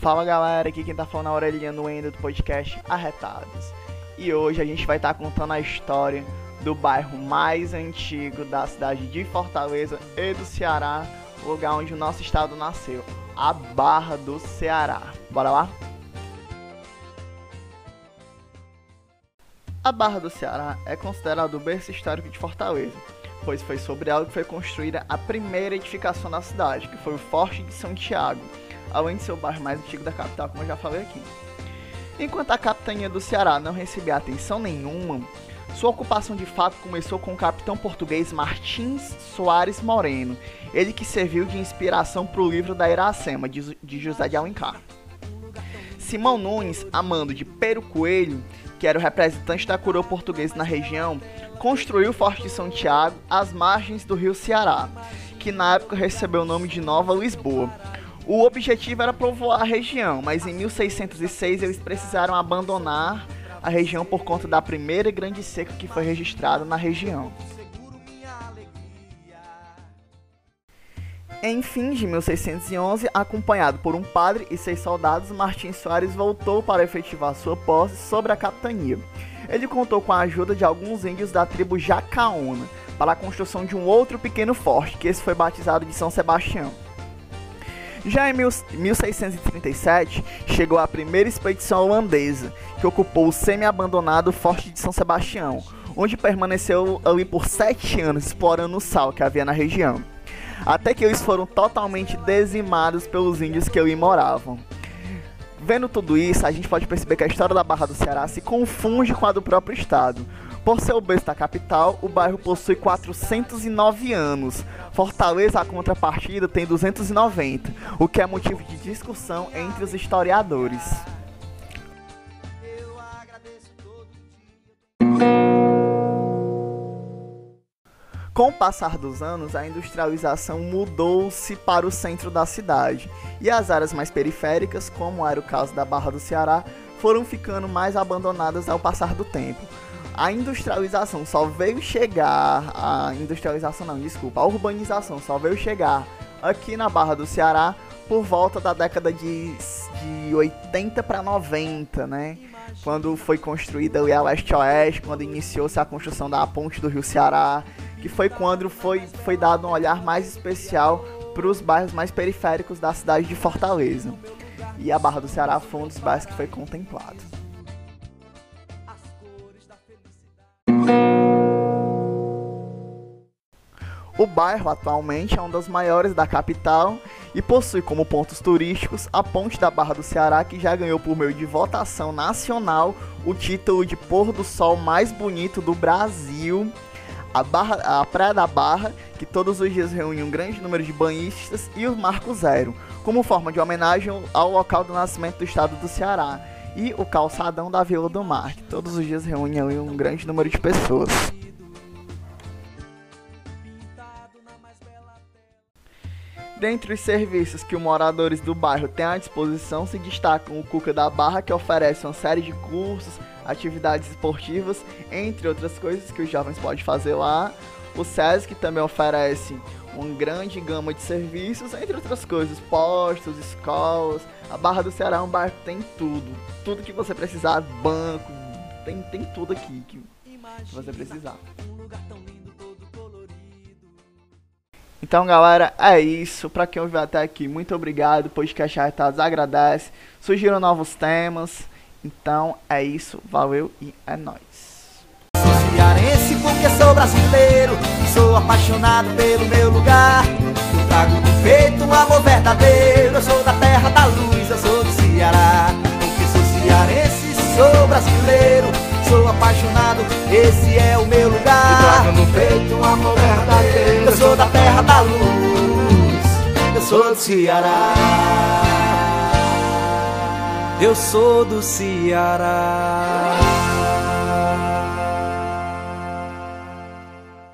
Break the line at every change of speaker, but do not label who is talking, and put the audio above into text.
Fala galera, aqui quem tá falando é a Aurelia no Endo do podcast Arretados. E hoje a gente vai estar tá contando a história do bairro mais antigo da cidade de Fortaleza e do Ceará, lugar onde o nosso estado nasceu, a Barra do Ceará. Bora lá? A Barra do Ceará é considerado o berço histórico de Fortaleza, pois foi sobre ela que foi construída a primeira edificação da cidade, que foi o Forte de Santiago, além de ser o bairro mais antigo da capital, como eu já falei aqui. Enquanto a capitania do Ceará não recebia atenção nenhuma, sua ocupação de fato começou com o capitão português Martins Soares Moreno, ele que serviu de inspiração para o livro da Iracema, de José de Alencar. Simão Nunes, amando de Pero Coelho, que era o representante da coroa portuguesa na região, construiu o Forte de Santiago às margens do rio Ceará, que na época recebeu o nome de Nova Lisboa, o objetivo era povoar a região, mas em 1606 eles precisaram abandonar a região por conta da primeira grande seca que foi registrada na região. Em fim de 1611, acompanhado por um padre e seis soldados, Martins Soares voltou para efetivar sua posse sobre a capitania. Ele contou com a ajuda de alguns índios da tribo Jacaona para a construção de um outro pequeno forte, que esse foi batizado de São Sebastião. Já em 1637, chegou a primeira expedição holandesa, que ocupou o semi-abandonado Forte de São Sebastião, onde permaneceu ali por sete anos explorando o sal que havia na região, até que eles foram totalmente dizimados pelos índios que ali moravam. Vendo tudo isso, a gente pode perceber que a história da Barra do Ceará se confunde com a do próprio estado, por ser o berço da capital, o bairro possui 409 anos. Fortaleza, a contrapartida, tem 290, o que é motivo de discussão entre os historiadores. Com o passar dos anos, a industrialização mudou-se para o centro da cidade, e as áreas mais periféricas, como era o caso da Barra do Ceará, foram ficando mais abandonadas ao passar do tempo a industrialização só veio chegar. A industrialização não, desculpa, a urbanização só veio chegar aqui na Barra do Ceará por volta da década de, de 80 para 90, né? Quando foi construída a leste-oeste, quando iniciou-se a construção da ponte do Rio Ceará, que foi quando foi, foi dado um olhar mais especial para os bairros mais periféricos da cidade de Fortaleza. E a Barra do Ceará foi um dos bairros que foi contemplado. O bairro atualmente é um dos maiores da capital e possui como pontos turísticos a Ponte da Barra do Ceará, que já ganhou por meio de votação nacional o título de pôr do sol mais bonito do Brasil. A, Barra, a Praia da Barra, que todos os dias reúne um grande número de banhistas, e o Marco Zero, como forma de homenagem ao local do nascimento do estado do Ceará. E o calçadão da Vila do Mar, que todos os dias reúne um grande número de pessoas. Dentre os serviços que os moradores do bairro têm à disposição se destacam o Cuca da Barra, que oferece uma série de cursos, atividades esportivas, entre outras coisas que os jovens podem fazer lá. O SESC também oferece uma grande gama de serviços, entre outras coisas, postos, escolas. A Barra do Ceará é um bairro que tem tudo, tudo que você precisar, banco, tem, tem tudo aqui que, que você precisar. Então, galera, é isso. Pra quem ouviu até aqui, muito obrigado. O podcast Arretados agradece. Surgiram novos temas. Então, é isso. Valeu e é nóis.
Sou cearense porque sou brasileiro. Sou apaixonado pelo meu lugar. Eu trago no peito um amor verdadeiro. Eu sou da terra da luz, eu sou do Ceará. Porque sou cearense, sou brasileiro. Sou apaixonado, esse é o meu lugar. Eu trago no peito um amor verdadeiro. Eu sou da terra da luz, eu sou do Ceará. Eu sou do Ceará.